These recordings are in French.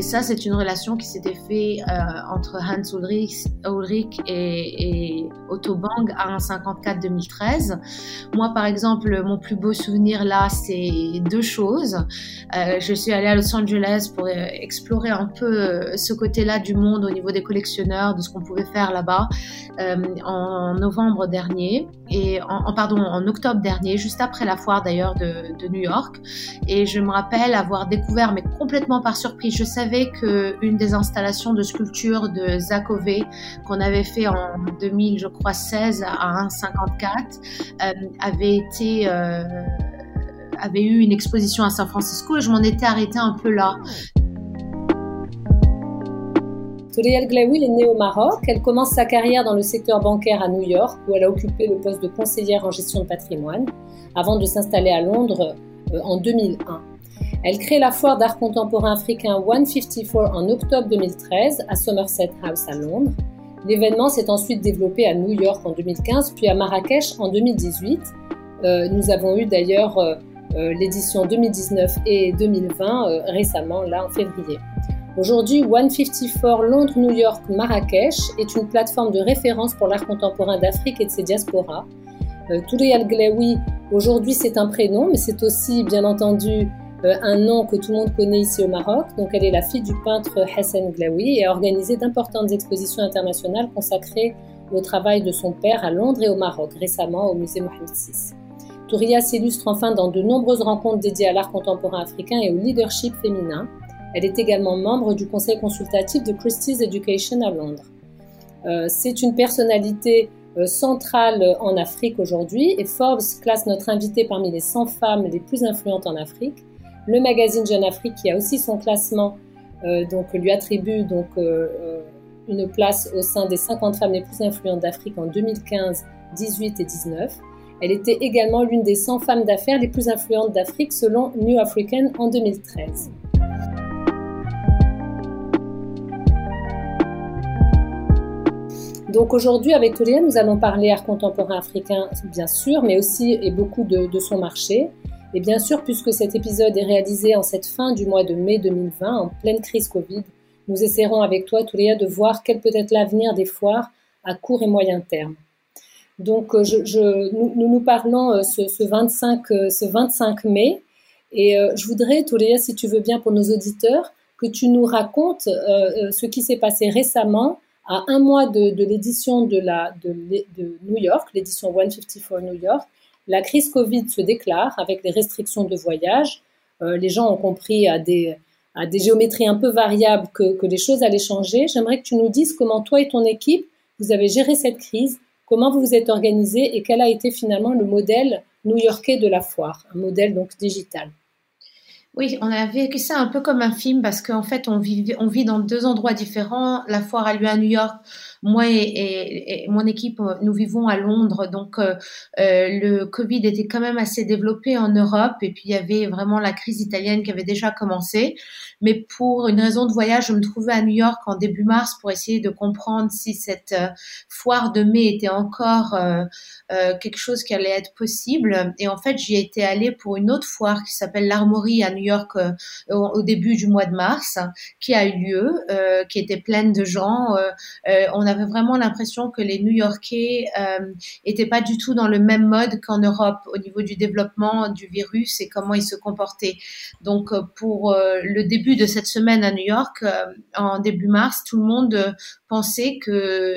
Et ça, c'est une relation qui s'était faite euh, entre Hans Ulrich, et, Otto Bang en 54-2013. Moi, par exemple, mon plus beau souvenir là, c'est deux choses. Euh, je suis allée à Los Angeles pour euh, explorer un peu ce côté-là du monde au niveau des collectionneurs, de ce qu'on pouvait faire là-bas en novembre dernier et pardon en octobre dernier, juste après la foire d'ailleurs de New York. Et je me rappelle avoir découvert, mais complètement par surprise, je savais qu'une des installations de sculpture de Zakové qu'on avait fait en 2000, je crois 16 à 1,54 euh, avait été euh, avait eu une exposition à San Francisco et je m'en étais arrêtée un peu là. Touriel Glaoui est née au Maroc. Elle commence sa carrière dans le secteur bancaire à New York, où elle a occupé le poste de conseillère en gestion de patrimoine, avant de s'installer à Londres euh, en 2001. Elle crée la foire d'art contemporain africain 154 en octobre 2013 à Somerset House à Londres. L'événement s'est ensuite développé à New York en 2015 puis à Marrakech en 2018. Euh, nous avons eu d'ailleurs euh, euh, l'édition 2019 et 2020 euh, récemment, là en février. Aujourd'hui, 154 Londres-New York-Marrakech est une plateforme de référence pour l'art contemporain d'Afrique et de ses diasporas. Touré Al-Glaoui, aujourd'hui c'est un prénom, mais c'est aussi bien entendu un nom que tout le monde connaît ici au Maroc. Donc elle est la fille du peintre Hassan Glaoui et a organisé d'importantes expositions internationales consacrées au travail de son père à Londres et au Maroc, récemment au musée Mohamed VI. Touria s'illustre enfin dans de nombreuses rencontres dédiées à l'art contemporain africain et au leadership féminin. Elle est également membre du conseil consultatif de Christie's Education à Londres. Euh, c'est une personnalité euh, centrale en Afrique aujourd'hui et Forbes classe notre invitée parmi les 100 femmes les plus influentes en Afrique le magazine Jeune Afrique qui a aussi son classement euh, donc lui attribue donc euh, euh, une place au sein des 50 femmes les plus influentes d'Afrique en 2015, 18 et 19. Elle était également l'une des 100 femmes d'affaires les plus influentes d'Afrique selon New African en 2013. Donc aujourd'hui, avec Touria, nous allons parler art contemporain africain, bien sûr, mais aussi et beaucoup de son marché. Et bien sûr, puisque cet épisode est réalisé en cette fin du mois de mai 2020, en pleine crise Covid, nous essaierons avec toi, Touléa, de voir quel peut être l'avenir des foires à court et moyen terme. Donc, euh, nous, nous, parlons euh, ce, ce, 25, euh, ce 25 mai, et je voudrais, Touléa, si tu veux bien pour nos auditeurs, que tu nous racontes ce qui s'est passé récemment à un mois de, l'édition de New York, l'édition 154 New York, la crise Covid se déclare avec les restrictions de voyage. Euh, les gens ont compris à des, géométries un peu variables que, que les choses allaient changer. J'aimerais que tu nous dises comment toi et ton équipe, vous avez géré cette crise, comment vous vous êtes organisé et quel a été finalement le modèle new-yorkais de la foire, un modèle donc digital. Oui, on a vécu ça un peu comme un film parce qu'en fait, on vit, dans deux endroits différents. La foire a lieu à New York moi et, mon équipe, euh, nous vivons à Londres, donc euh, euh, le Covid était quand même assez développé en Europe, et puis il y avait vraiment la crise italienne qui avait déjà commencé. Mais pour une raison de voyage, je me trouvais à New York en début mars pour essayer de comprendre si cette foire de mai était encore quelque chose qui allait être possible. Et en fait, j'y étais allée pour une autre foire qui s'appelle l'Armory à New York au, au, début du mois de mars, qui a eu lieu, qui était pleine de gens. on avait vraiment l'impression que les New-Yorkais euh, étaient pas du tout dans le même mode qu'en Europe au niveau du développement du virus et comment ils se comportaient. Donc euh, pour euh, le début de cette semaine à New York, euh, en début mars, tout le monde euh, pensait que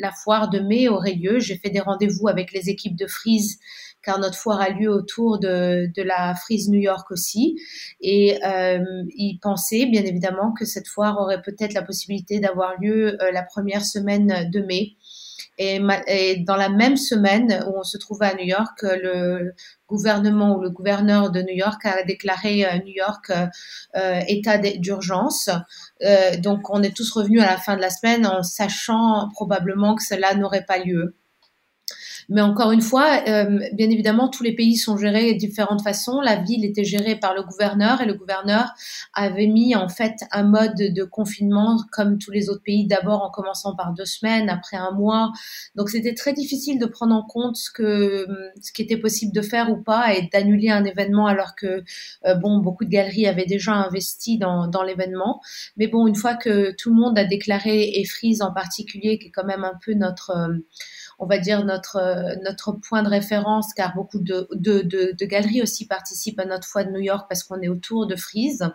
la foire de mai aurait lieu. J'ai fait des rendez-vous avec les équipes de Freeze car notre foire a lieu autour de, de la Frise New York aussi. Et euh, ils pensaient bien évidemment que cette foire aurait peut-être la possibilité d'avoir lieu euh, la première semaine de mai. Et, dans la même semaine où on se trouvait à New York, le gouvernement ou le gouverneur de New York a déclaré New York état d'urgence. donc on est tous revenus à la fin de la semaine en sachant probablement que cela n'aurait pas lieu. Mais encore une fois, euh, bien évidemment, tous les pays sont gérés de différentes façons. La ville était gérée par le gouverneur et le gouverneur avait mis en fait un mode de confinement comme tous les autres pays, d'abord en commençant par deux semaines, après un mois. Donc c'était très difficile de prendre en compte ce que ce qui était possible de faire ou pas et d'annuler un événement alors que euh, bon beaucoup de galeries avaient déjà investi dans, dans l'événement. Mais bon, une fois que tout le monde a déclaré et Freeze en particulier, qui est quand même un peu notre euh, on va dire notre euh, notre point de référence car beaucoup de, galeries aussi participent à notre foi de New York parce qu'on est autour de Freeze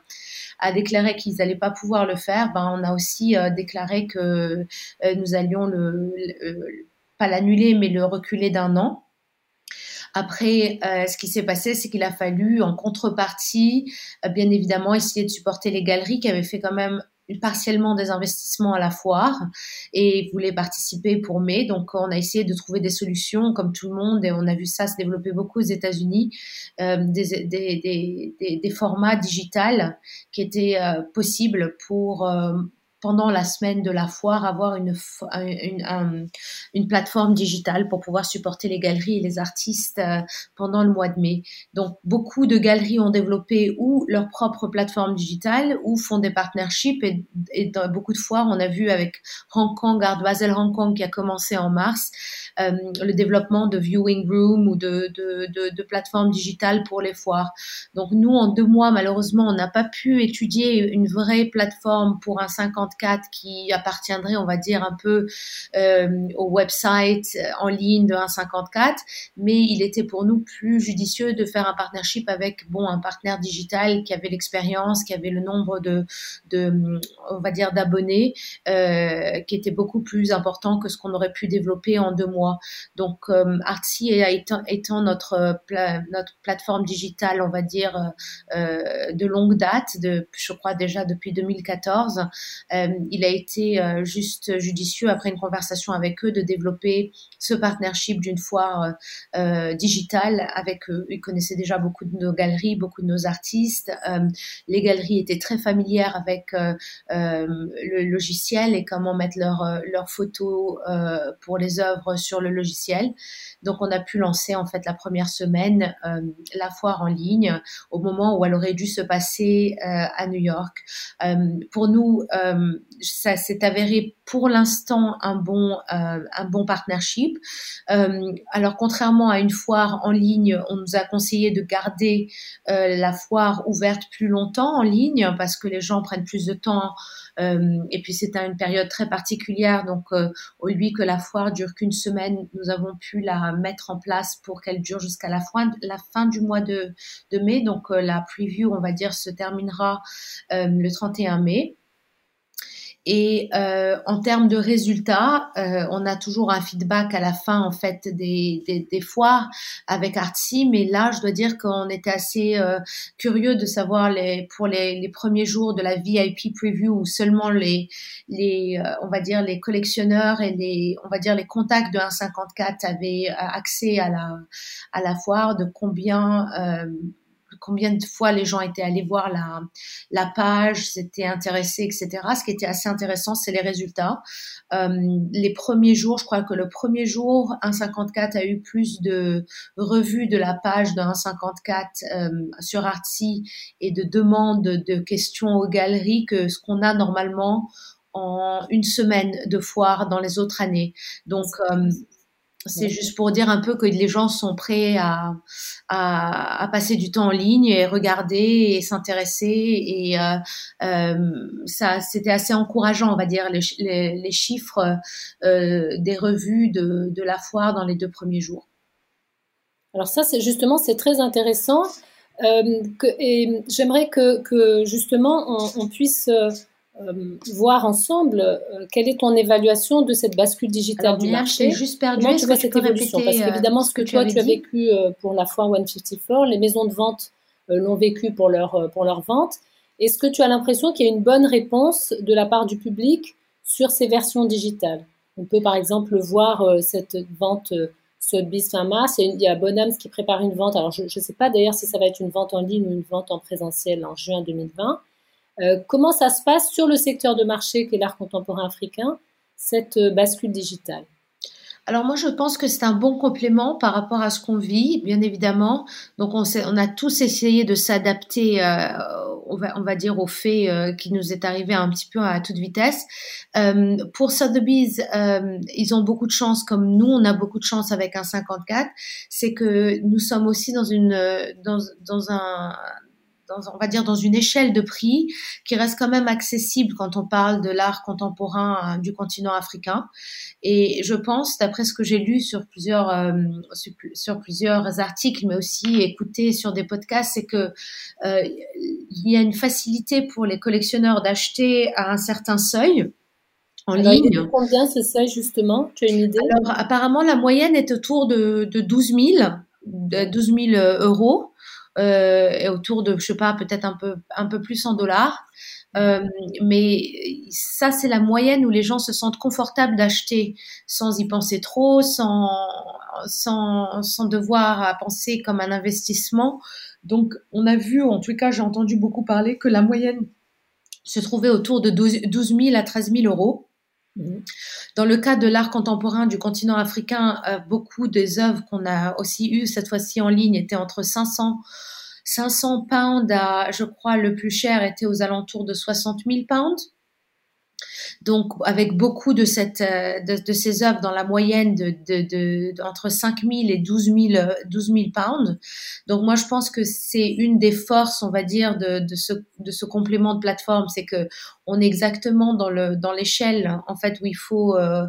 a déclaré qu'ils n'allaient pas pouvoir le faire, ben on a aussi euh, déclaré que euh, nous allions le, pas l'annuler mais le reculer d'un an. Après, ce qui s'est passé, c'est qu'il a fallu, en contrepartie, bien évidemment, essayer de supporter les galeries qui avaient fait quand même partiellement des investissements à la foire et voulait participer pour mai. Donc, on a essayé de trouver des solutions comme tout le monde et on a vu ça se développer beaucoup aux États-Unis, euh, des, des, des, des, formats digitales qui étaient euh, possibles pour euh, pendant la semaine de la foire, avoir une, une, une, plateforme digitale pour pouvoir supporter les galeries et les artistes euh, pendant le mois de mai. Donc, beaucoup de galeries ont développé ou leur propre plateforme digitale ou font des partnerships. Et, et dans beaucoup de foires, on a vu avec Hong Kong, Art Hong Kong qui a commencé en mars, euh, le développement de viewing room ou de, de, de, de plateformes digitales pour les foires. Donc, nous, en deux mois, malheureusement, on n'a pas pu étudier une vraie plateforme pour un 50 qui appartiendrait, on va dire, un peu euh, au website euh, en ligne de 1,54, mais il était pour nous plus judicieux de faire un partnership avec, bon, un partenaire digital qui avait l'expérience, qui avait le nombre de, on va dire, d'abonnés, euh, qui était beaucoup plus important que ce qu'on aurait pu développer en deux mois. Donc, Artsy étant, notre, plateforme digitale, on va dire, de longue date, je crois déjà depuis 2014, euh, il a été euh, juste judicieux après une conversation avec eux de développer ce partnership d'une foire euh, digitale avec eux. Ils connaissaient déjà beaucoup de nos galeries, beaucoup de nos artistes. les galeries étaient très familières avec le logiciel et comment mettre leurs leurs photos pour les œuvres sur le logiciel. Donc on a pu lancer en fait la première semaine la foire en ligne au moment où elle aurait dû se passer à New York. pour nous, ça s'est avéré pour l'instant un bon euh, un bon partnership. Euh, alors contrairement à une foire en ligne, on nous a conseillé de garder euh, la foire ouverte plus longtemps en ligne parce que les gens prennent plus de temps et puis c'est une période très particulière. Donc au lieu que la foire dure qu'une semaine, nous avons pu la mettre en place pour qu'elle dure jusqu'à la fin la fin du mois de de mai. Donc la preview, on va dire, se terminera le 31 mai. Et euh, en termes de résultats, euh, on a toujours un feedback à la fin en fait des, des, des foires avec Artsy, mais là, je dois dire qu'on était assez euh, curieux de savoir les pour les, les, premiers jours de la VIP preview où seulement les les euh, on va dire les collectionneurs et les on va dire les contacts de 154 avaient accès à la à la foire, de combien combien de fois les gens étaient allés voir la, la page, s'étaient intéressés, etc. Ce qui était assez intéressant, c'est les résultats. Euh, les premiers jours, je crois que le premier jour, 1.54 a eu plus de revues de la page de 1.54 euh, sur Artsy et de demandes de questions aux galeries que ce qu'on a normalement en une semaine de foire dans les autres années. Donc, euh, c'est juste pour dire un peu que les gens sont prêts à, à, à passer du temps en ligne et regarder et s'intéresser. Et euh, euh, ça, c'était assez encourageant, on va dire, les, les, les chiffres euh, des revues de, de, la foire dans les deux premiers jours. Alors ça, c'est justement, c'est très intéressant. Euh, que, et j'aimerais que, que justement on, on puisse euh, euh, voir ensemble euh, quelle est ton évaluation de cette bascule digitale du marché. juste perdu. Comment tu vois cette évolution Parce qu'évidemment, ce que, toi tu as vécu euh, pour la foire 154, les maisons de vente l'ont vécu pour leur pour leur vente. Est-ce que tu as l'impression qu'il y a une bonne réponse de la part du public sur ces versions digitales? On peut par exemple voir cette vente Sotheby's fin mars. Il y a, Bonhams qui prépare une vente. Alors je ne sais pas d'ailleurs si ça va être une vente en ligne ou une vente en présentiel en juin 2020. Comment ça se passe sur le secteur de marché qu'est l'art contemporain africain, cette bascule digitale? Alors moi, je pense que c'est un bon complément par rapport à ce qu'on vit, bien évidemment. Donc on, on a tous essayé de s'adapter, euh, on, va, dire, au fait euh, qui nous est arrivé un petit peu à toute vitesse. Euh, pour Sotheby's, euh, ils ont beaucoup de chance, comme nous, on a beaucoup de chance avec un 54. C'est que nous sommes aussi dans une dans, dans un on va dire dans une échelle de prix qui reste quand même accessible quand on parle de l'art contemporain euh, du continent africain. Et je pense, d'après ce que j'ai lu sur plusieurs euh, sur, plusieurs articles, mais aussi écouté sur des podcasts, c'est que euh, il y a une facilité pour les collectionneurs d'acheter à un certain seuil. En ligne. Combien ce seuil justement? Tu as une idée? Alors apparemment la moyenne est autour de, de 12 000, de 12 000 euros et autour de, je sais pas, peut-être un peu, un peu plus en dollars. Euh, mais ça, c'est la moyenne où les gens se sentent confortables d'acheter sans y penser trop, sans, sans, sans devoir à penser comme un investissement. Donc, on a vu, en tout cas, j'ai entendu beaucoup parler que la moyenne se trouvait autour de 12, 000 à 13 000 euros. Mhm. Dans le cas de l'art contemporain du continent africain, euh, beaucoup des œuvres qu'on a aussi eues cette fois-ci en ligne étaient entre 500 500 pounds à, je crois, le plus cher était aux alentours de 60 000 pounds. Donc, avec beaucoup de, cette, euh, de, ces œuvres dans la moyenne de, de, entre 5 000 et 12 000, 12 000 pounds. Donc, moi, je pense que c'est une des forces, on va dire, de, de, ce, de ce complément de plateforme, c'est que on est exactement dans le dans l'échelle, en fait, où il faut euh,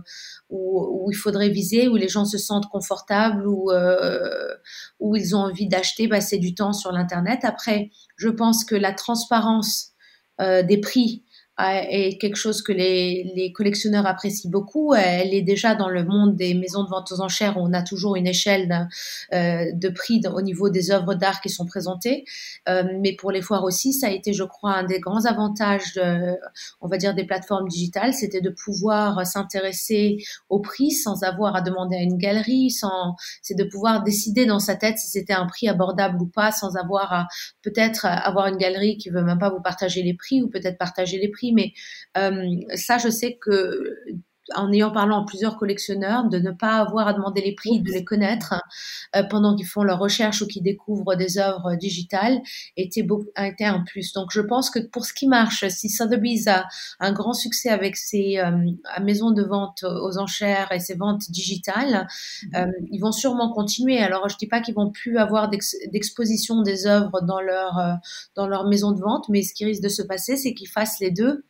où, où, il faudrait viser, où les gens se sentent confortables, où euh, où ils ont envie d'acheter, bah, c'est du temps sur l'internet. Après, je pense que la transparence des prix est quelque chose que les, collectionneurs apprécient beaucoup. Elle est déjà dans le monde des maisons de vente aux enchères où on a toujours une échelle euh, de prix au niveau des œuvres d'art qui sont présentées. Euh, mais pour les foires aussi, ça a été, je crois, un des grands avantages, on va dire, des plateformes digitales, c'était de pouvoir s'intéresser au prix sans avoir à demander à une galerie, sans, c'est de pouvoir décider dans sa tête si c'était un prix abordable ou pas, sans avoir à peut-être avoir une galerie qui veut même pas vous partager les prix ou peut-être partager les prix mais euh, ça, je sais que en ayant parlé en plusieurs collectionneurs, de ne pas avoir à demander les prix, de les connaître euh, pendant qu'ils font leurs recherches ou qu'ils découvrent des œuvres digitales, était, été un plus. Donc je pense que pour ce qui marche, si Sotheby's a un grand succès avec ses euh, maisons de vente aux enchères et ses ventes digitales, mm-hmm. ils vont sûrement continuer. Alors je dis pas qu'ils vont plus avoir d'exposition des œuvres dans leur dans leur maison de vente, mais ce qui risque de se passer, c'est qu'ils fassent les deux.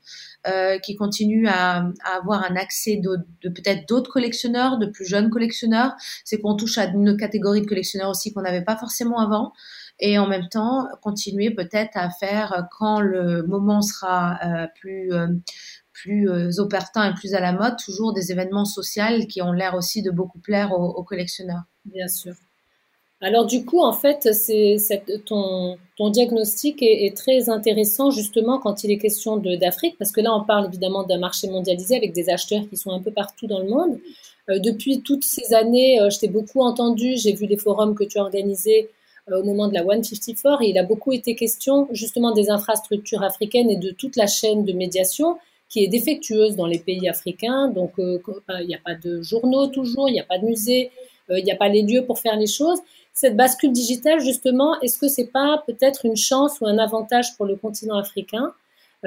Euh, qui continuent à, à, avoir un accès de, de peut-être d'autres collectionneurs, de plus jeunes collectionneurs. C'est qu'on touche à une catégorie de collectionneurs aussi qu'on n'avait pas forcément avant. Et en même temps, continuer peut-être à faire quand le moment sera euh, plus euh, plus euh, opportun et plus à la mode, toujours des événements sociaux qui ont l'air aussi de beaucoup plaire aux, aux collectionneurs. Bien sûr. Alors du coup, en fait, c'est ton, ton diagnostic est, est, très intéressant justement quand il est question d'Afrique, parce que là, on parle évidemment d'un marché mondialisé avec des acheteurs qui sont un peu partout dans le monde. Euh, depuis toutes ces années, euh, je t'ai beaucoup entendu, j'ai vu les forums que tu as organisés euh, au moment de la 154, et il a beaucoup été question justement des infrastructures africaines et de toute la chaîne de médiation qui est défectueuse dans les pays africains. Donc, euh, il n'y a pas de journaux toujours, il n'y a pas de musées, euh, il n'y a pas les lieux pour faire les choses cette bascule digitale, justement, est-ce que c'est pas peut-être une chance ou un avantage pour le continent africain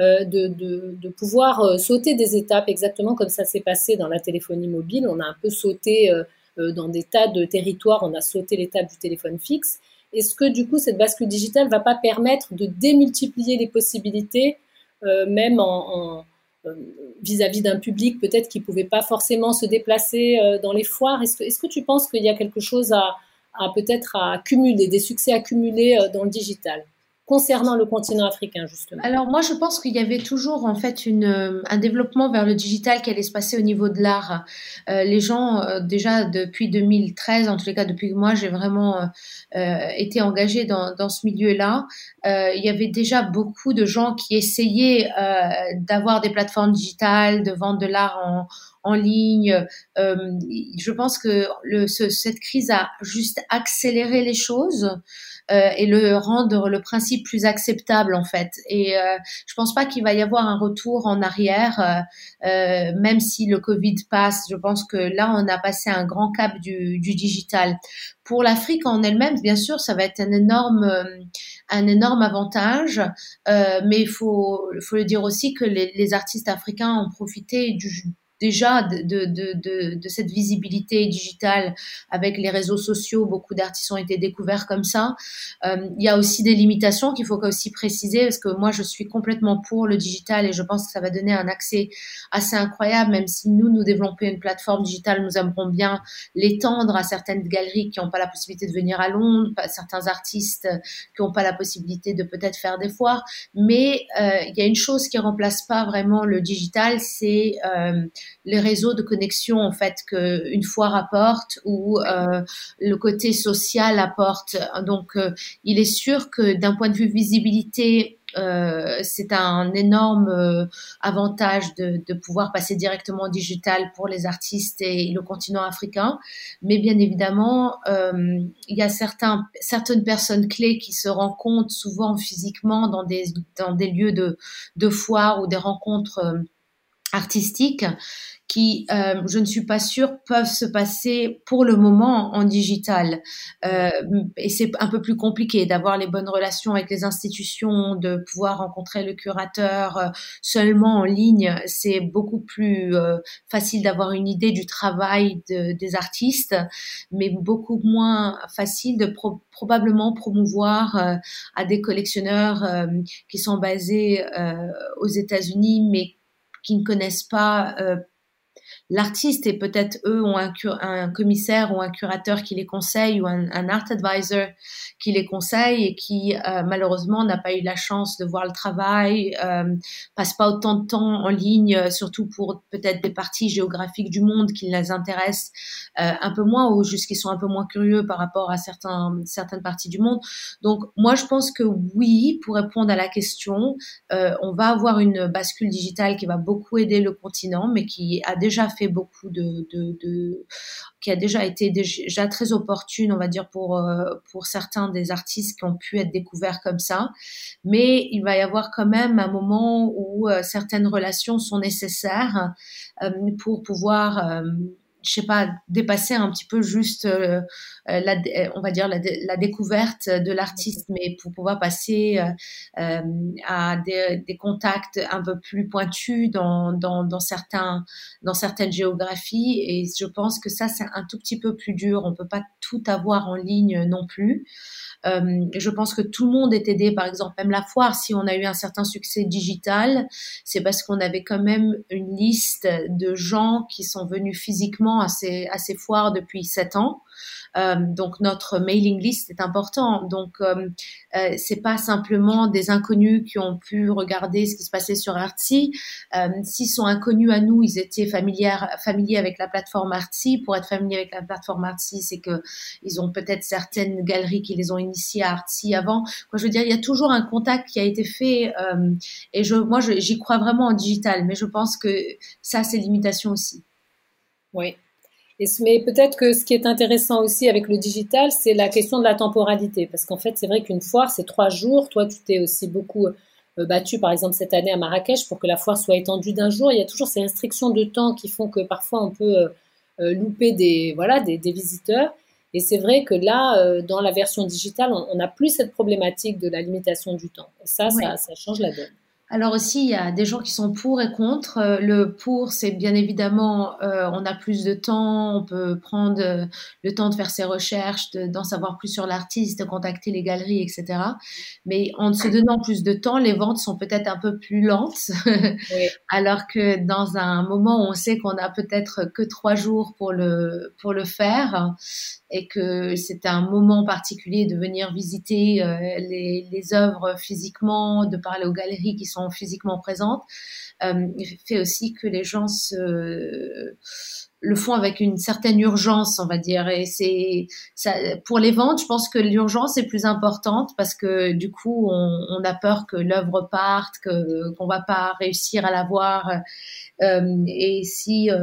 euh, de, pouvoir euh, sauter des étapes, exactement comme ça s'est passé dans la téléphonie mobile? On a un peu sauté euh, dans des tas de territoires, on a sauté l'étape du téléphone fixe. Est-ce que du coup cette bascule digitale va pas permettre de démultiplier les possibilités, même en, vis-à-vis d'un public peut-être qui pouvait pas forcément se déplacer dans les foires? Est-ce que tu penses qu'il y a quelque chose à, à peut-être à accumuler, des succès accumulés euh, dans le digital concernant le continent africain justement Alors moi je pense qu'il y avait toujours en fait une, euh, un développement vers le digital qui allait se passer au niveau de l'art. Euh, les gens déjà depuis 2013, en tous les cas depuis que moi j'ai vraiment été engagée dans, dans ce milieu-là, il y avait déjà beaucoup de gens qui essayaient d'avoir des plateformes digitales, de vendre de l'art en, en ligne. je pense que le, cette crise a juste accéléré les choses. Euh, et le rendre le principe plus acceptable en fait. Et euh, je pense pas qu'il va y avoir un retour en arrière, euh, même si le Covid passe. Je pense que là, on a passé un grand cap du, du digital. Pour l'Afrique en elle-même, bien sûr, ça va être un énorme, un énorme avantage, mais il faut, faut le dire aussi que les, les artistes africains ont profité du, déjà de, de, de, de, cette visibilité digitale avec les réseaux sociaux. Beaucoup d'artistes ont été découverts comme ça. Euh, il y a aussi des limitations qu'il faut aussi préciser parce que moi, je suis complètement pour le digital et je pense que ça va donner un accès assez incroyable, même si nous, nous développons une plateforme digitale, nous aimerons bien l'étendre à certaines galeries qui n'ont pas la possibilité de venir à Londres, certains artistes qui n'ont pas la possibilité de peut-être faire des foires. Mais euh, il y a une chose qui remplace pas vraiment le digital, c'est euh, les réseaux de connexion en fait qu'une foire apporte ou euh, le côté social apporte. Donc, euh, il est sûr que d'un point de vue visibilité, euh, c'est un énorme euh, avantage de, de, pouvoir passer directement au digital pour les artistes et le continent africain. Mais bien évidemment, euh, il y a certains, certaines personnes clés qui se rencontrent souvent physiquement dans des, dans des lieux de, de foire ou des rencontres euh, artistiques qui, euh, je ne suis pas sûre, peuvent se passer pour le moment en digital. Euh, et c'est un peu plus compliqué d'avoir les bonnes relations avec les institutions, de pouvoir rencontrer le curateur euh, seulement en ligne. C'est beaucoup plus euh, facile d'avoir une idée du travail de, des artistes, mais beaucoup moins facile de probablement promouvoir euh, à des collectionneurs qui sont basés aux États-Unis, mais qui ne connaissent pas euh, l'artiste et peut-être eux ont un, un, commissaire ou un curateur qui les conseille ou un, art advisor qui les conseille et qui euh, malheureusement n'a pas eu la chance de voir le travail, euh, passe pas autant de temps en ligne, surtout pour peut-être des parties géographiques du monde qui les intéressent euh, un peu moins ou juste qui sont un peu moins curieux par rapport à certains, certaines parties du monde. Donc moi je pense que oui, pour répondre à la question, euh, on va avoir une bascule digitale qui va beaucoup aider le continent, mais qui a déjà fait beaucoup de, de, de qui a déjà été déjà très opportune, on va dire pour euh, pour certains des artistes qui ont pu être découverts comme ça. Mais il va y avoir quand même un moment où euh, certaines relations sont nécessaires euh, pour pouvoir je sais pas, dépasser un petit peu juste, euh, euh, la, on va dire, la, découverte de l'artiste, mais pour pouvoir passer euh, à des, contacts un peu plus pointus dans, dans, certains, dans certaines géographies. Et je pense que ça, c'est un tout petit peu plus dur. On peut pas tout avoir en ligne non plus. Euh, je pense que tout le monde est aidé, par exemple, même la foire, si on a eu un certain succès digital, c'est parce qu'on avait quand même une liste de gens qui sont venus physiquement ces, à ces foires depuis sept ans. Euh, donc notre mailing list est important. Donc euh, euh, c'est pas simplement des inconnus qui ont pu regarder ce qui se passait sur Artsy. Euh, S'ils sont inconnus à nous, ils étaient familiers familiers avec la plateforme Artsy. Pour être familier avec la plateforme Artsy, c'est que ils ont peut-être certaines galeries qui les ont initiés à Artsy avant. Quoi, je veux dire, il y a toujours un contact qui a été fait. Euh, et je, moi, j'y crois vraiment en digital, mais je pense que ça, c'est limitation aussi. Oui, mais peut-être que ce qui est intéressant aussi avec le digital, c'est la question de la temporalité. Parce qu'en fait, c'est vrai qu'une foire, c'est trois jours. Toi, tu t'es aussi beaucoup euh, battu, par exemple, cette année à Marrakech pour que la foire soit étendue d'un jour. Il y a toujours ces restrictions de temps qui font que parfois on peut euh, euh, louper des, voilà, des, des visiteurs. Et c'est vrai que là, dans la version digitale, on n'a plus cette problématique de la limitation du temps. Et ça, ça, ça change la donne. Alors aussi, il y a des gens qui sont pour et contre. Euh, le pour, c'est bien évidemment, euh, on a plus de temps, on peut prendre euh, le temps de faire ses recherches, d'en savoir plus sur l'artiste, de contacter les galeries, etc. Mais en se donnant plus de temps, les ventes sont peut-être un peu plus lentes. Alors que dans un moment où on sait qu'on a peut-être que trois jours pour le, pour le faire, et que c'était un moment particulier de venir visiter euh, les, les, œuvres physiquement, de parler aux galeries qui sont physiquement présentes, euh, fait aussi que les gens se le font avec une certaine urgence, on va dire. Et c'est pour les ventes, je pense que l'urgence est plus importante parce que du coup, on, a peur que l'œuvre parte, que qu'on va pas réussir à la voir. Euh, et si euh,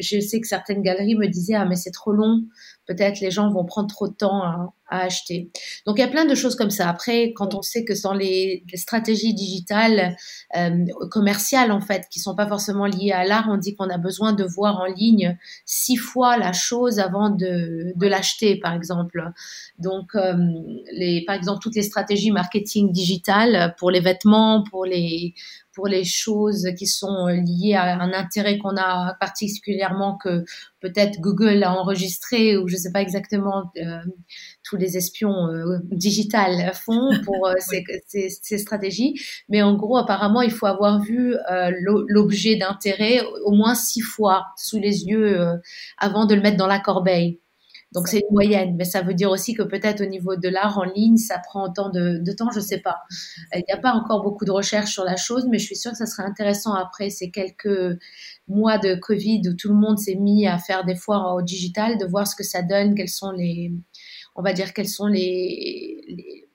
je sais que certaines galeries me disaient ah mais c'est trop long, peut-être les gens vont prendre trop de temps acheter. Donc il y a plein de choses comme ça. Après, quand on sait que dans les, stratégies digitales euh, commerciales en fait, qui sont pas forcément liées à l'art, on dit qu'on a besoin de voir en ligne six fois la chose avant de, l'acheter, par exemple. Donc euh, les, par exemple toutes les stratégies marketing digitales pour les vêtements, pour les choses qui sont liées à un intérêt qu'on a particulièrement que peut-être Google a enregistré ou je sais pas exactement euh, tous les espions euh, digitales font pour euh, ces, ces, ces, stratégies. Mais en gros, apparemment, il faut avoir vu euh, l'objet d'intérêt au moins six fois sous les yeux euh, avant de le mettre dans la corbeille. Donc c'est une moyenne, mais ça veut dire aussi que peut-être au niveau de l'art en ligne, ça prend autant de, de temps, je sais pas. Il n'y a pas encore beaucoup de recherches sur la chose, mais je suis sûre que ça serait intéressant après ces quelques mois de Covid où tout le monde s'est mis à faire des foires au digital, de voir ce que ça donne, quels sont les, on va dire, quels sont les, les,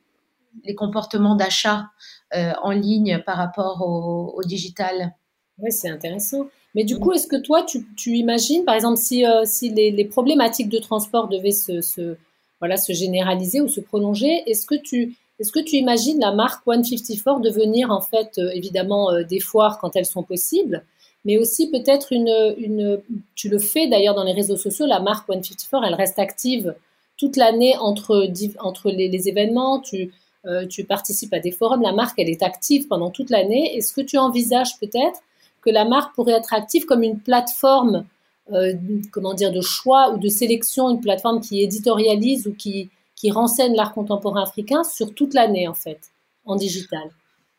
les comportements d'achat euh, en ligne par rapport au, au digital. Oui, c'est intéressant. Mais du coup, est-ce que toi, tu, tu, imagines, par exemple, si, euh, si les, les, problématiques de transport devaient se, se, voilà, se généraliser ou se prolonger, est-ce que tu, est-ce que tu imagines la marque 154 devenir en fait euh, évidemment euh, des foires quand elles sont possibles, mais aussi peut-être une, une, tu le fais d'ailleurs dans les réseaux sociaux, la marque 154, elle reste active toute l'année entre, entre les, les événements, tu, euh, tu participes à des forums, la marque elle est active pendant toute l'année. Est-ce que tu envisages peut-être que la marque pourrait être active comme une plateforme, euh, comment dire, de choix ou de sélection, une plateforme qui éditorialise ou qui, qui renseigne l'art contemporain africain sur toute l'année, en fait, en digital?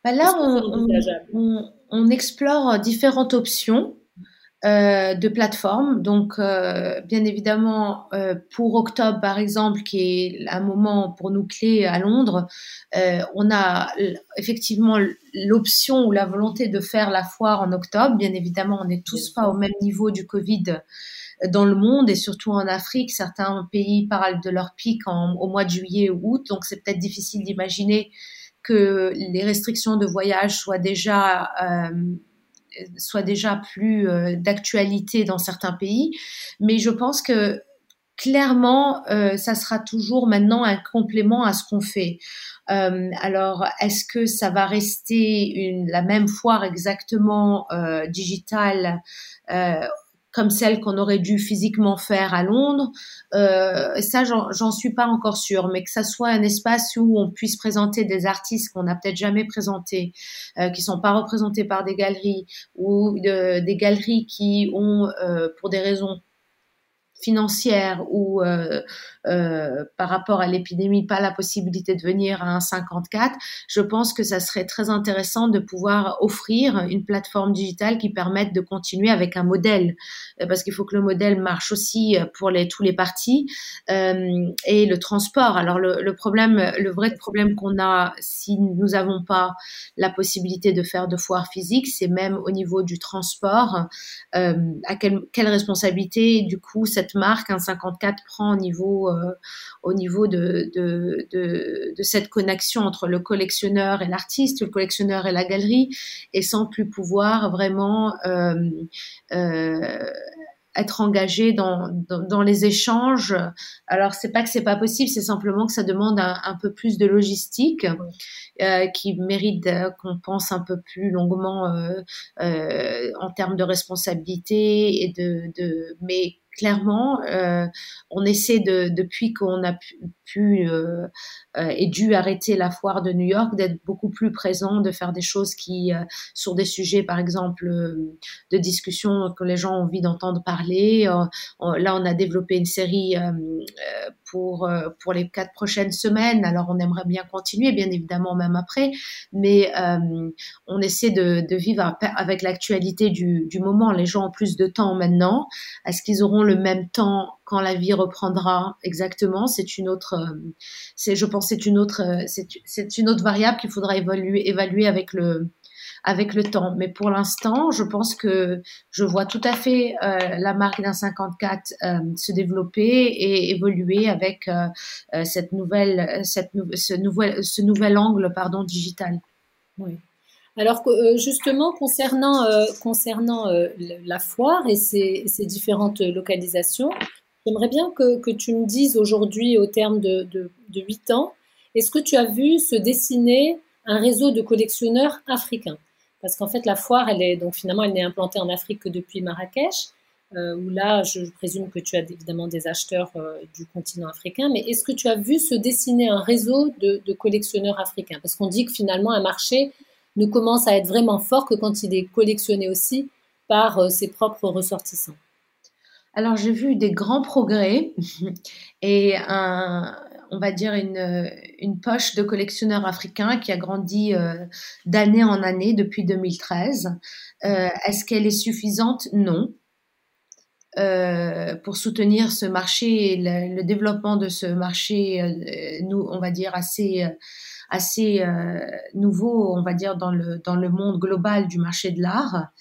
Bah là, on, on, on, explore différentes options. Euh, de plateformes. Donc, euh, bien évidemment, euh, pour octobre, par exemple, qui est un moment pour nous clé à Londres, euh, on a effectivement l'option ou la volonté de faire la foire en octobre. Bien évidemment, on n'est tous pas au même niveau du Covid dans le monde et surtout en Afrique. Certains pays parlent de leur pic en, au mois de juillet ou août, donc c'est peut-être difficile d'imaginer que les restrictions de voyage soient déjà euh, soit déjà plus euh, d'actualité dans certains pays. Mais je pense que clairement, euh, ça sera toujours maintenant un complément à ce qu'on fait. Euh, alors, est-ce que ça va rester la même foire exactement digitale comme celle qu'on aurait dû physiquement faire à Londres. Euh, ça, j'en suis pas encore sûre, mais que ça soit un espace où on puisse présenter des artistes qu'on n'a peut-être jamais présentés, euh, qui sont pas représentés par des galeries ou de, des galeries qui ont, euh, pour des raisons financière ou euh, euh, par rapport à l'épidémie pas la possibilité de venir à un 54, je pense que ça serait très intéressant de pouvoir offrir une plateforme digitale qui permette de continuer avec un modèle euh, parce qu'il faut que le modèle marche aussi pour les tous les partis et le transport. Alors le, problème, le vrai problème qu'on a si nous n'avons pas la possibilité de faire de foires physiques, c'est même au niveau du transport. À quelle, quelle responsabilité du coup cette cette marque, un 54 prend au niveau, euh, de, cette connexion entre le collectionneur et l'artiste, le collectionneur et la galerie, et sans plus pouvoir vraiment euh, euh, être engagé dans, les échanges. Alors c'est pas que c'est pas possible, c'est simplement que ça demande un, peu plus de logistique qui mérite qu'on pense un peu plus longuement en termes de responsabilité et de mais clairement, euh, on essaie de, depuis qu'on a pu, euh, euh, et dû arrêter la foire de New York, d'être beaucoup plus présent, de faire des choses qui, sur des sujets, par exemple, de discussion que les gens ont envie d'entendre parler. Là, on a développé une série pour les quatre prochaines semaines. Alors, on aimerait bien continuer, bien évidemment, même après, mais on essaie de, vivre avec l'actualité du, du moment. Les gens ont plus de temps maintenant. Est-ce qu'ils auront le même temps quand la vie reprendra exactement C'est une autre, c'est, je pense, c'est une autre, c'est, c'est une autre variable qu'il faudra évaluer, avec le avec le temps. Mais pour l'instant, je pense que je vois tout à fait euh, la marque d'un 54 euh, se développer et évoluer avec euh, cette nouvelle, cette, ce, nouvel, ce nouvel angle pardon, digital. Oui. Alors justement, concernant, concernant la foire et ses, différentes localisations, j'aimerais bien que, que, tu me dises aujourd'hui, au terme de, de, de 8 ans, est-ce que tu as vu se dessiner un réseau de collectionneurs africains? Parce qu'en fait, la foire, elle est donc finalement, elle n'est implantée en Afrique que depuis Marrakech, euh, où là, je présume que tu as évidemment des acheteurs euh, du continent africain. Mais est-ce que tu as vu se dessiner un réseau de, collectionneurs africains? Parce qu'on dit que finalement, un marché ne commence à être vraiment fort que quand il est collectionné aussi par euh, ses propres ressortissants. Alors j'ai vu des grands progrès et on va dire, une, une poche de collectionneurs africains qui a grandi euh, d'année en année depuis 2013. Euh, est-ce qu'elle est suffisante? Non. Euh, pour soutenir ce marché, le, le, développement de ce marché, nous, on va dire assez assez nouveau, on va dire dans le dans le monde global du marché de l'art.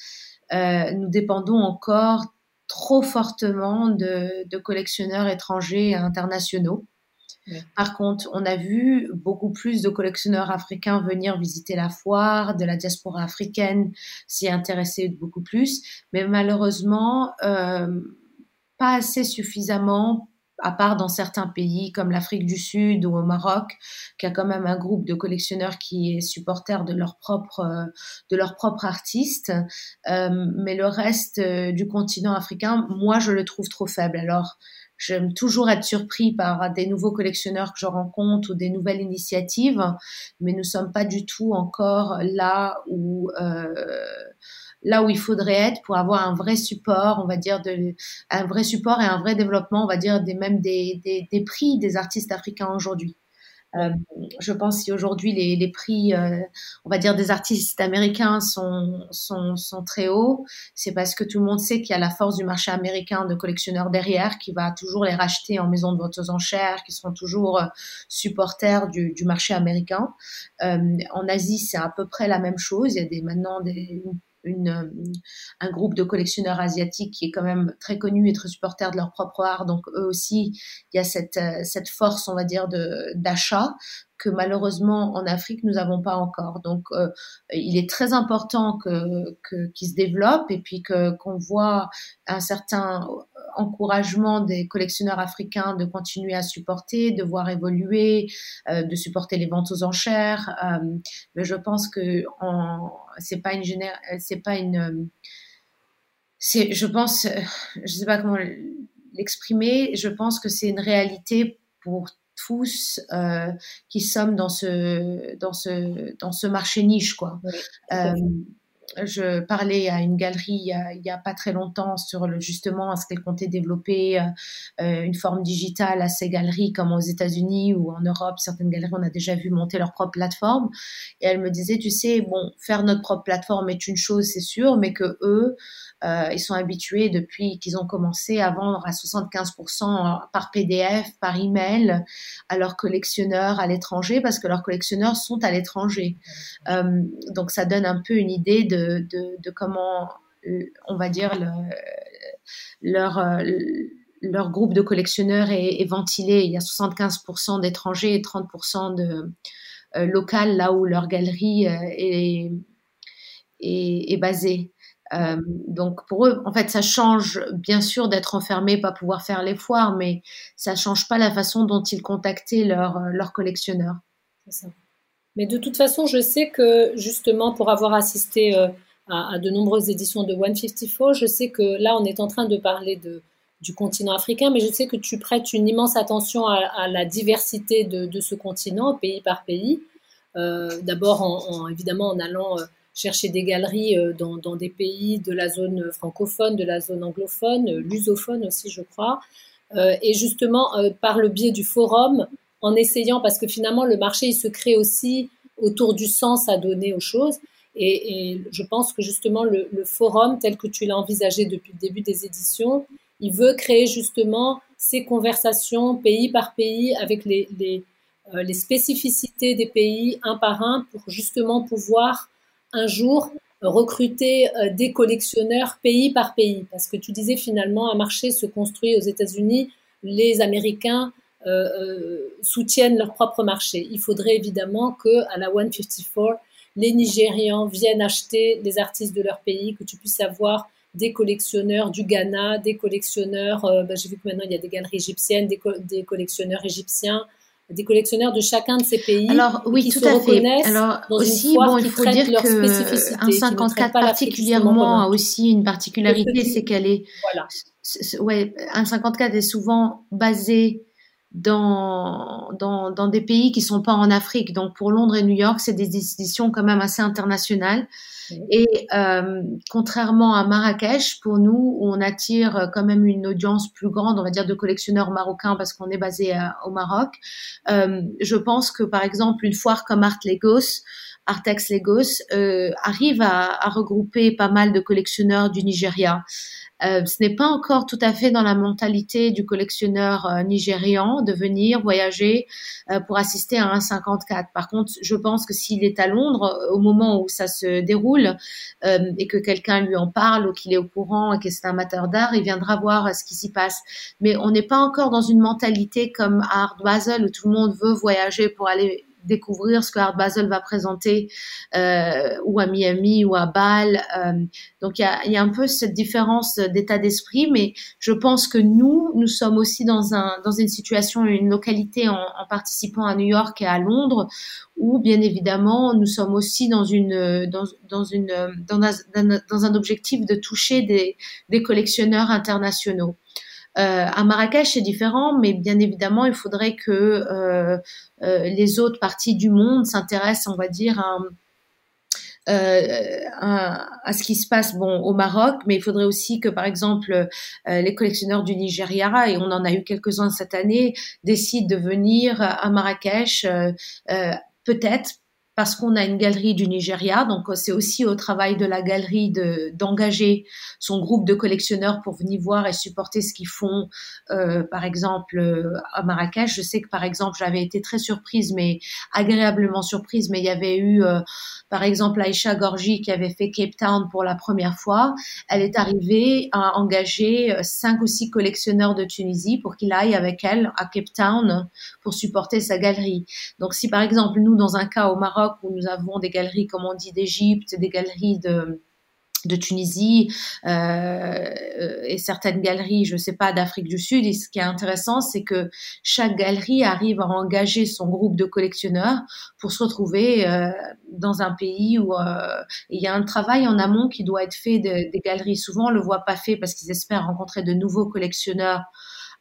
nous dépendons encore trop fortement de, de collectionneurs étrangers et internationaux. Par contre, on a vu beaucoup plus de collectionneurs africains venir visiter la foire, de la diaspora africaine s'y intéresser beaucoup plus, mais malheureusement, euh, pas assez suffisamment à part dans certains pays comme l'Afrique du Sud ou au Maroc, qui a quand même un groupe de collectionneurs qui est supporter de leur propre de artiste, euh, mais le reste euh, du continent africain, moi je le trouve trop faible. Alors J'aime toujours être surpris par des nouveaux collectionneurs que je rencontre ou des nouvelles initiatives, mais nous sommes pas du tout encore là où euh, là où il faudrait être pour avoir un vrai support, on va dire de un vrai support et un vrai développement, on va dire des même des, des, des prix des artistes africains aujourd'hui. Euh, je pense si aujourd'hui les, les, prix, euh, on va dire, des artistes américains sont, sont, sont très hauts, c'est parce que tout le monde sait qu'il y a la force du marché américain de collectionneurs derrière qui va toujours les racheter en maison de vente aux enchères, qui seront toujours euh, supporters du, du marché américain. en Asie, c'est à peu près la même chose. Il y a des, maintenant des, euh, un groupe de collectionneurs asiatiques qui est quand même très connu et très supporter de leur propre art. Donc eux aussi, il y a cette, euh, cette force, on va dire, d'achat que malheureusement en Afrique nous n'avons pas encore. Donc euh, il est très important que qu'ils se développe et puis que qu'on voit un certain encouragement des collectionneurs africains de continuer à supporter, de voir évoluer, euh, de supporter les ventes aux enchères. Euh, mais je pense que c'est pas une c'est pas une c'est je pense je sais pas comment l'exprimer, je pense que c'est une réalité pour tous euh, qui sommes dans ce dans ce dans ce marché niche quoi. euh, je parlais à une galerie il y a, pas très longtemps sur le, justement à ce qu'elle comptait développer euh, une forme digitale à ces galeries comme aux États-Unis ou en Europe. Certaines galeries on a déjà vu monter leur propre plateforme. Et elle me disait tu sais bon faire notre propre plateforme est une chose c'est sûr mais que eux euh, ils sont habitués depuis qu'ils ont commencé à vendre à 75% par PDF, par email à leurs collectionneurs à l'étranger parce que leurs collectionneurs sont à l'étranger. Euh, donc ça donne un peu une idée de, de, comment, euh, on va dire, le, leur euh, leur groupe de collectionneurs est, ventilé. Il y a 75% d'étrangers et 30% de euh, local là où leur galerie euh, est, est, basée. Euh, donc pour eux, en fait, ça change bien sûr d'être enfermé, pas pouvoir faire les foires, mais ça change pas la façon dont ils contactaient leurs leur collectionneurs. Ça. Mais de toute façon, je sais que justement pour avoir assisté euh, à, à, de nombreuses éditions de 154, je sais que là on est en train de parler de, du continent africain, mais je sais que tu prêtes une immense attention à, à la diversité de, de, ce continent, pays par pays. Euh, D'abord, en, en, évidemment, en allant euh, chercher des galeries euh, dans, dans, des pays de la zone francophone, de la zone anglophone, euh, lusophone aussi, je crois. Euh, et justement, par le biais du forum, en essayant, parce que finalement, le marché, il se crée aussi autour du sens à donner aux choses. Et, et je pense que justement, le, le forum, tel que tu l'as envisagé depuis le début des éditions, il veut créer justement ces conversations pays par pays avec les, les, euh, les spécificités des pays un par un pour justement pouvoir un jour recruter des collectionneurs pays par pays. Parce que tu disais finalement, un marché se construit aux États-Unis, les Américains soutiennent leur propre marché. Il faudrait évidemment que à la 154, les Nigérians viennent acheter les artistes de leur pays, que tu puisses avoir des collectionneurs du Ghana, des collectionneurs, euh, ben, j'ai vu que maintenant il y a des galeries égyptiennes, des, des, collectionneurs égyptiens, des collectionneurs de chacun de ces pays. Alors oui, qui tout se à fait. Alors aussi, bon, il faut dire que un 54 particulièrement a aussi une particularité, c'est qu'elle est, voilà. ouais, un 54 est souvent basé dans, dans, dans, des pays qui sont pas en Afrique. Donc pour Londres et New York, c'est des décisions quand même assez internationales. Et euh, contrairement à Marrakech, pour nous, où on attire quand même une audience plus grande, on va dire de collectionneurs marocains parce qu'on est basé au Maroc, euh, je pense que par exemple une foire comme Art Lagos, Artex Lagos, euh, arrive à, à, regrouper pas mal de collectionneurs du Nigeria. Euh, ce n'est pas encore tout à fait dans la mentalité du collectionneur euh, nigérian de venir voyager euh, pour assister à un 54. Par contre, je pense que s'il est à Londres au moment où ça se déroule et que quelqu'un lui en parle ou qu'il est au courant et que c'est un amateur d'art, il viendra voir ce qui s'y passe. Mais on n'est pas encore dans une mentalité comme à Art Basel où tout le monde veut voyager pour aller découvrir ce que Art Basel va présenter euh, ou à Miami ou à Bâle. Euh, donc il y a, y a, un peu cette différence d'état d'esprit, mais je pense que nous, nous sommes aussi dans, un, dans une situation, une localité en, en, participant à New York et à Londres, où bien évidemment nous sommes aussi dans une dans, une dans un, dans un objectif de toucher des, des collectionneurs internationaux. Euh, à Marrakech, c'est différent, mais bien évidemment, il faudrait que euh, euh, les autres parties du monde s'intéressent, on va dire, à, ce qui se passe bon au Maroc, mais il faudrait aussi que par exemple les collectionneurs du Nigeria et on en a eu quelques-uns cette année décident de venir à Marrakech peut-être parce qu'on a une galerie du Nigeria, donc euh, c'est aussi au travail de la galerie de d'engager son groupe de collectionneurs pour venir voir et supporter ce qu'ils font. Euh, par exemple, euh, à Marrakech, je sais que par exemple, j'avais été très surprise, mais agréablement surprise, mais il y avait eu, euh, par exemple, Aïcha Gorgi qui avait fait Cape Town pour la première fois. Elle est arrivée à engager cinq ou six collectionneurs de Tunisie pour qu'il aille avec elle à Cape Town pour supporter sa galerie. Donc, si par exemple, nous, dans un cas au Maroc, où nous avons des galeries, comme on dit, d'Égypte, des galeries de, de Tunisie euh, et certaines galeries, je ne sais pas, d'Afrique du Sud. Et ce qui est intéressant, c'est que chaque galerie arrive à engager son groupe de collectionneurs pour se retrouver euh, dans un pays où euh, il y a un travail en amont qui doit être fait des galeries. Souvent, on le voit pas fait parce qu'ils espèrent rencontrer de nouveaux collectionneurs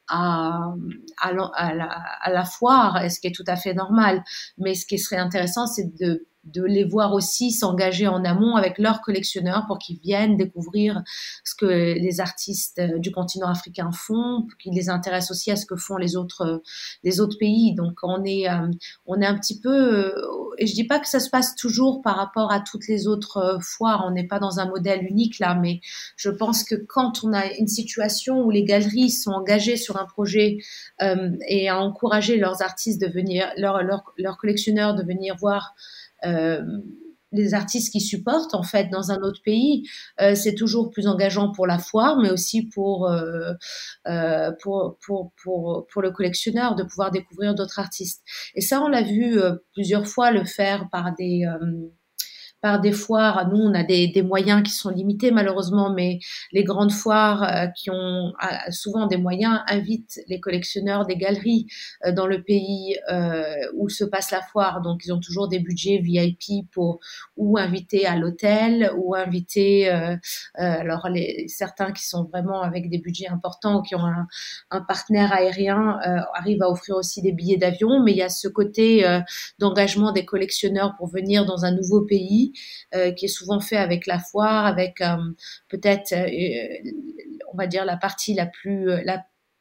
à, à, la, à la foire, ce qui est tout à fait normal. Mais ce qui serait intéressant, c'est de de les voir aussi s'engager en amont avec leurs collectionneurs pour qu'ils viennent découvrir ce que les artistes euh, du continent africain font, qu'ils les intéressent aussi à ce que font les autres euh, les autres pays. Donc on est euh, on est un petit peu et je dis pas que ça se passe toujours par rapport à toutes les autres foires, on n'est pas dans un modèle unique là, mais je pense que quand on a une situation où les galeries sont engagées sur un projet et à encourager leurs artistes de venir, leurs leurs collectionneurs de venir voir les artistes qui supportent en fait dans un autre pays, euh, c'est toujours plus engageant pour la foire, mais aussi pour, euh, pour, pour, pour, pour, le collectionneur de pouvoir découvrir d'autres artistes. Et ça, on l'a vu plusieurs fois le faire par des par des foires. Nous, on a des, moyens qui sont limités malheureusement, mais les grandes foires euh, qui ont euh, souvent des moyens invitent les collectionneurs des galeries euh, dans le pays où se passe la foire. Donc, ils ont toujours des budgets VIP pour ou inviter à l'hôtel ou inviter alors certains qui sont vraiment avec des budgets importants qui ont un, un partenaire aérien arrivent à offrir aussi des billets d'avion. Mais il y a ce côté d'engagement des collectionneurs pour venir dans un nouveau pays euh, qui est souvent fait avec la foire, avec euh, peut-être, euh, on va dire, la partie la plus,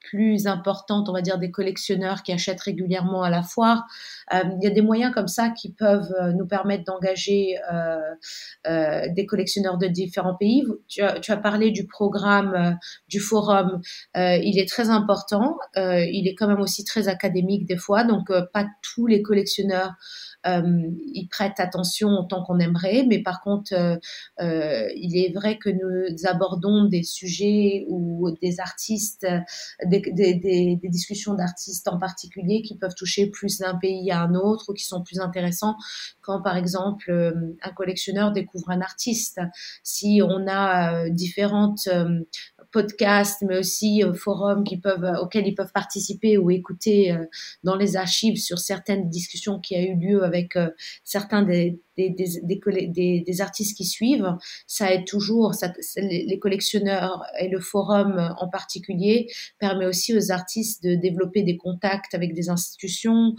plus importante, on va dire, des collectionneurs qui achètent régulièrement à la foire. Euh, il y a des moyens comme ça qui peuvent euh, nous permettre d'engager euh, des collectionneurs de différents pays. Tu as, tu as parlé du programme du forum. il est très important. il est quand même aussi très académique des fois, donc pas tous les collectionneurs ils prêtent attention autant qu'on aimerait, mais par contre, il est vrai que nous abordons des sujets ou des artistes, des, des, discussions d'artistes en particulier qui peuvent toucher plus d'un pays à un autre ou qui sont plus intéressants quand, par exemple, un collectionneur découvre un artiste. Si on a différentes podcasts, mais aussi euh, forums qui peuvent, euh, auxquels ils peuvent participer ou écouter euh, dans les archives sur certaines discussions qui a eu lieu avec certains des, des, des, des, artistes qui suivent. Ça aide toujours, ça, les collectionneurs et le forum en particulier permet aussi aux artistes de développer des contacts avec des institutions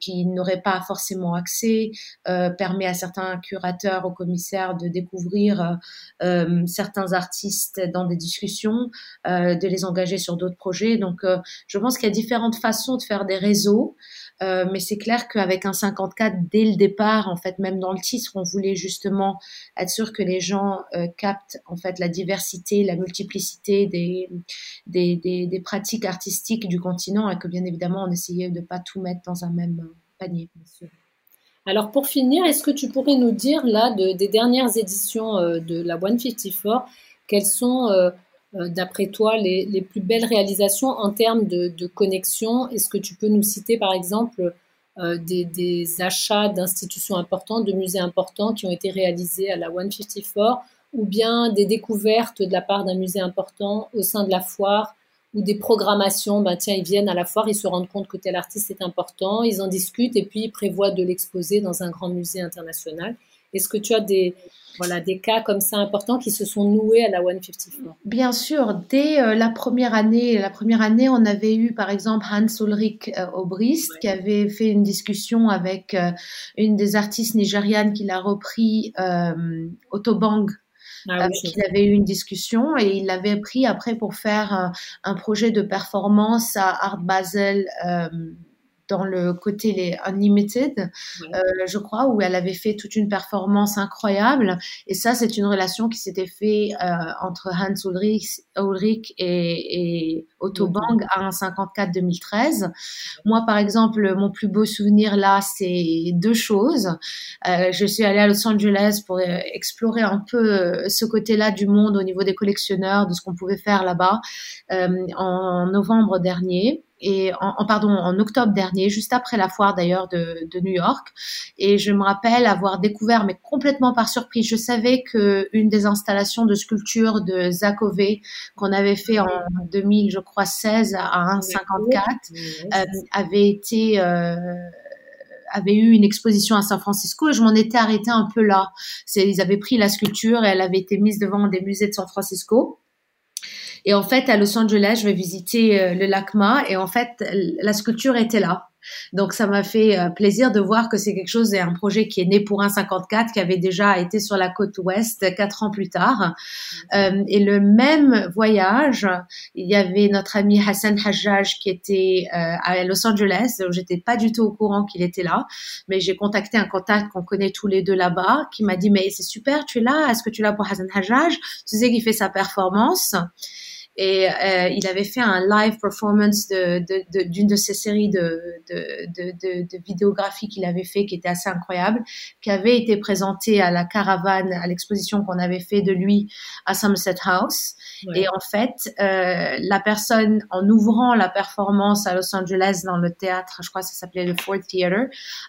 qui n'auraient pas forcément accès, euh, permet à certains curateurs, aux commissaires de découvrir certains artistes dans des euh, de les engager sur d'autres projets. Donc, euh, je pense qu'il y a différentes façons de faire des réseaux. Euh, mais c'est clair qu'avec un 54, dès le départ, en fait, même dans le titre, on voulait justement être sûr que les gens captent en fait la diversité, la multiplicité des, des, pratiques artistiques du continent et que bien évidemment, on essayait de pas tout mettre dans un même panier. Alors pour finir, est-ce que tu pourrais nous dire là de, des dernières éditions de la 154, quelles sont euh, d'après toi, les, les, plus belles réalisations en termes de, de connexion? Est-ce que tu peux nous citer, par exemple, euh, des, des, achats d'institutions importantes, de musées importants qui ont été réalisés à la 154, ou bien des découvertes de la part d'un musée important au sein de la foire, ou des programmations, ben tiens, ils viennent à la foire, ils se rendent compte que tel artiste est important, ils en discutent et puis ils prévoient de l'exposer dans un grand musée international. Est-ce que tu as des, voilà, des cas comme ça importants qui se sont noués à la 154 Bien sûr, dès euh, la première année, la première année, on avait eu par exemple Hans Ulrich euh, Obrist qui avait fait une discussion avec euh, une des artistes nigérianes qu'il a repris, euh, Otobang. Ah oui, il avait eu une discussion et il l'avait pris après pour faire un projet de performance à Art Basel dans le côté les Unlimited, euh, je crois, où elle avait fait toute une performance incroyable. Et ça, c'est une relation qui s'était fait euh, entre Hans Ulrich, Ulrich et, et Otto Bang à 54-2013. Moi, par exemple, mon plus beau souvenir là, c'est deux choses. Euh, je suis allée à Los Angeles pour euh, explorer un peu euh, ce côté-là du monde au niveau des collectionneurs, de ce qu'on pouvait faire là-bas euh, en novembre dernier et en, pardon en octobre dernier, juste après la foire d'ailleurs de, de, New York. Et je me rappelle avoir découvert, mais complètement par surprise, je savais que une des installations de sculpture de Zakové qu'on avait fait en 2000, je crois 16 à 1,54 euh, avait été euh, avait eu une exposition à San Francisco et je m'en étais arrêtée un peu là. Ils avaient pris la sculpture et elle avait été mise devant des musées de San Francisco. Et en fait, à Los Angeles, je vais visiter euh, le LACMA et en fait, la sculpture était là. Donc ça m'a fait euh, plaisir de voir que c'est quelque chose, et un projet qui est né pour un 54, qui avait déjà été sur la côte ouest quatre ans plus tard. Euh, et le même voyage, il y avait notre ami Hassan Hajjaj qui était à Los Angeles. J'étais pas du tout au courant qu'il était là, mais j'ai contacté un contact qu'on connaît tous les deux là-bas, qui m'a dit mais c'est super, tu es là, est-ce que tu es là pour Hassan Hajjaj? Tu sais qu'il fait sa performance. Et euh, il avait fait un live performance d'une de, de, d'une de, ses séries de, de, vidéographies qu'il avait fait, qui était assez incroyable, qui avait été présenté à la caravane, à l'exposition qu'on avait fait de lui à Somerset House. Et en fait, euh, la personne, en ouvrant la performance à Los Angeles dans le théâtre, je crois que ça s'appelait le Ford Theater,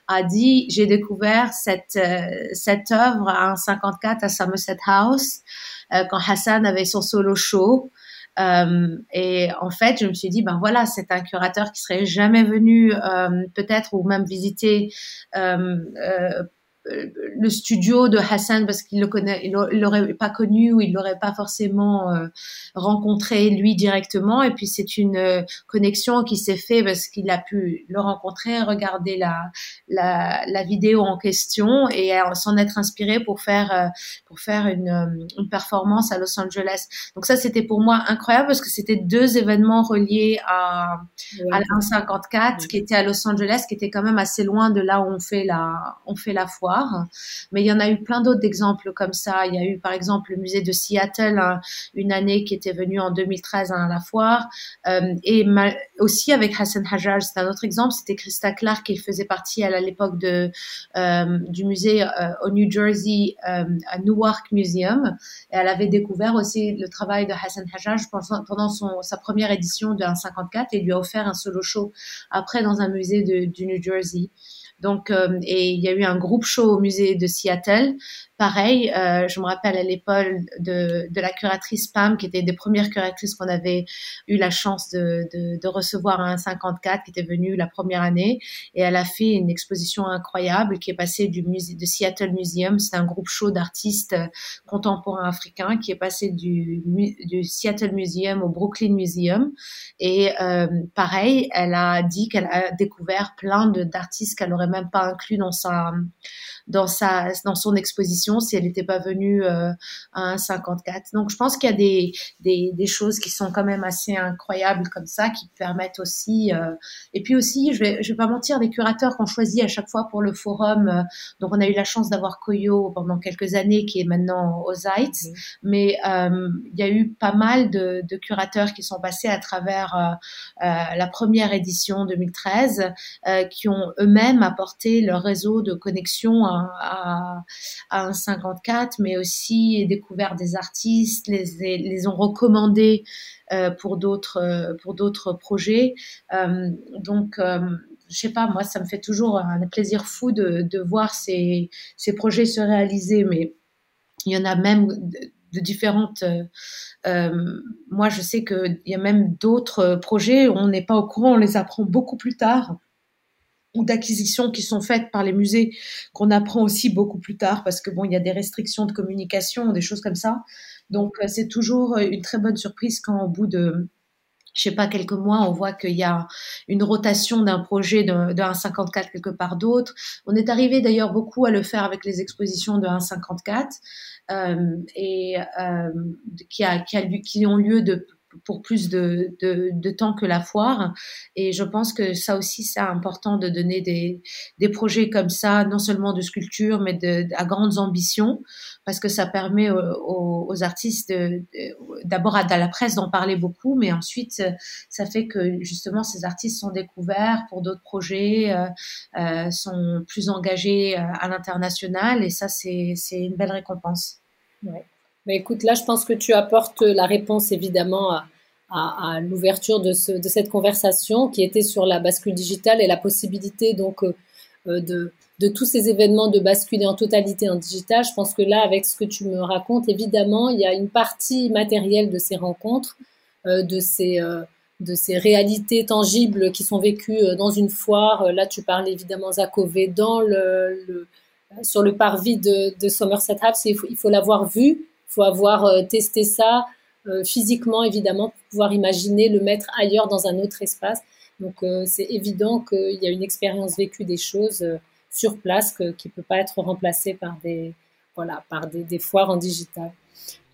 a dit, j'ai découvert cette, euh, cette œuvre à un 54 à Somerset House, euh, quand Hassan avait son solo show. Euh, et en fait, je me suis dit, ben voilà, c'est un curateur qui serait jamais venu euh, peut-être ou même visiter euh, le studio de Hassan parce qu'il le connaît, il l'aurait pas connu ou il l'aurait pas forcément euh, rencontré lui directement. Et puis c'est une euh, connexion qui s'est faite parce qu'il a pu le rencontrer, regarder la, la, la vidéo en question et s'en être inspiré pour faire euh, pour faire une, une performance à Los Angeles. Donc ça c'était pour moi incroyable parce que c'était deux événements reliés à à la 154 qui était à Los Angeles, qui était quand même assez loin de là où on fait la on fait la mais il y en a eu plein d'autres exemples comme ça. Il y a eu par exemple le musée de Seattle, hein, une année qui était venue en 2013 à la foire. Euh, et aussi avec Hassan Hajar, c'est un autre exemple, c'était Christa Clark qui faisait partie à l'époque euh, du musée euh, au New Jersey, à Newark Museum. Et elle avait découvert aussi le travail de Hassan Hajar pendant sa première édition de 154 et lui a offert un solo show après dans un musée du New Jersey. Donc, euh, et il y a eu un groupe show au musée de Seattle. Pareil, euh, je me rappelle à l'époque de, la curatrice Pam, qui était des premières curatrices qu'on avait eu la chance de, recevoir à 1,54, qui était venue la première année, et elle a fait une exposition incroyable qui est passée du Seattle Museum, c'est un groupe show d'artistes contemporains africains qui est passé du, Seattle Museum au Brooklyn Museum, et euh, pareil, elle a dit qu'elle a découvert plein d'artistes qu'elle n'aurait même pas inclus dans sa dans sa dans son exposition si elle n'était pas venue euh, à 54. Donc je pense qu'il y a des, des, des choses qui sont quand même assez incroyables comme ça qui permettent aussi euh, et puis aussi je vais je vais pas mentir les curateurs qu'on choisit à chaque fois pour le forum euh, donc on a eu la chance d'avoir Koyo pendant quelques années qui est maintenant aux Zeitz mais euh, il y a eu pas mal de, de curateurs qui sont passés à travers la première édition 2013 qui ont eux-mêmes apporté leur réseau de connexion à, un 54, mais aussi découvert des artistes, les, ont recommandés euh, pour d'autres euh, pour d'autres projets. Euh, donc je sais pas, moi, ça me fait toujours un plaisir fou de, voir ces, ces projets se réaliser, mais il y en a même de, différentes. Moi, je sais qu'il y a même d'autres projets, on n'est pas au courant, on les apprend beaucoup plus tard ou d'acquisitions qui sont faites par les musées qu'on apprend aussi beaucoup plus tard parce que bon, il y a des restrictions de communication, des choses comme ça. Donc euh, c'est toujours une très bonne surprise quand au bout de je sais pas, quelques mois, on voit qu'il y a une rotation d'un projet de, 1,54 quelque part d'autre. On est arrivé d'ailleurs beaucoup à le faire avec les expositions de 1,54 euh, et euh, qui, a, qui, a, qui ont lieu de pour plus de, de, de, temps que la foire. Et je pense que ça aussi, c'est important de donner des, des projets comme ça, non seulement de sculpture, mais de, à grandes ambitions, parce que ça permet aux, aux artistes d'abord à, la presse d'en parler beaucoup, mais ensuite, ça fait que justement ces artistes sont découverts pour d'autres projets, euh, euh sont plus engagés euh, à l'international, et ça, c'est une belle récompense. Ouais. Mais écoute, là, je pense que tu apportes la réponse évidemment à, à, à l'ouverture de, ce, de cette conversation qui était sur la bascule digitale et la possibilité donc euh, euh, de, de tous ces événements de basculer en totalité en digital. Je pense que là, avec ce que tu me racontes, évidemment, il y a une partie matérielle de ces rencontres, euh, de ces de ces réalités tangibles qui sont vécues dans une foire. Là, tu parles évidemment Zakové dans le, le, sur le parvis de, de Somerset House. Il faut, il faut l'avoir vu faut avoir euh, testé ça euh, physiquement, évidemment, pour pouvoir imaginer le mettre ailleurs dans un autre espace. Donc, euh, c'est évident qu'il y a une expérience vécue des choses sur place qui ne peut pas être remplacée par des, voilà, par des, des foires en digital.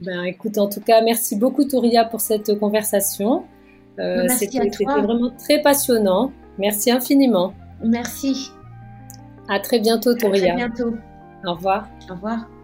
Ben, écoute, en tout cas, merci beaucoup, Touria, pour cette conversation. Euh, C'était vraiment très passionnant. Merci infiniment. Merci. À très bientôt, Touria. À très bientôt. Au revoir. Au revoir.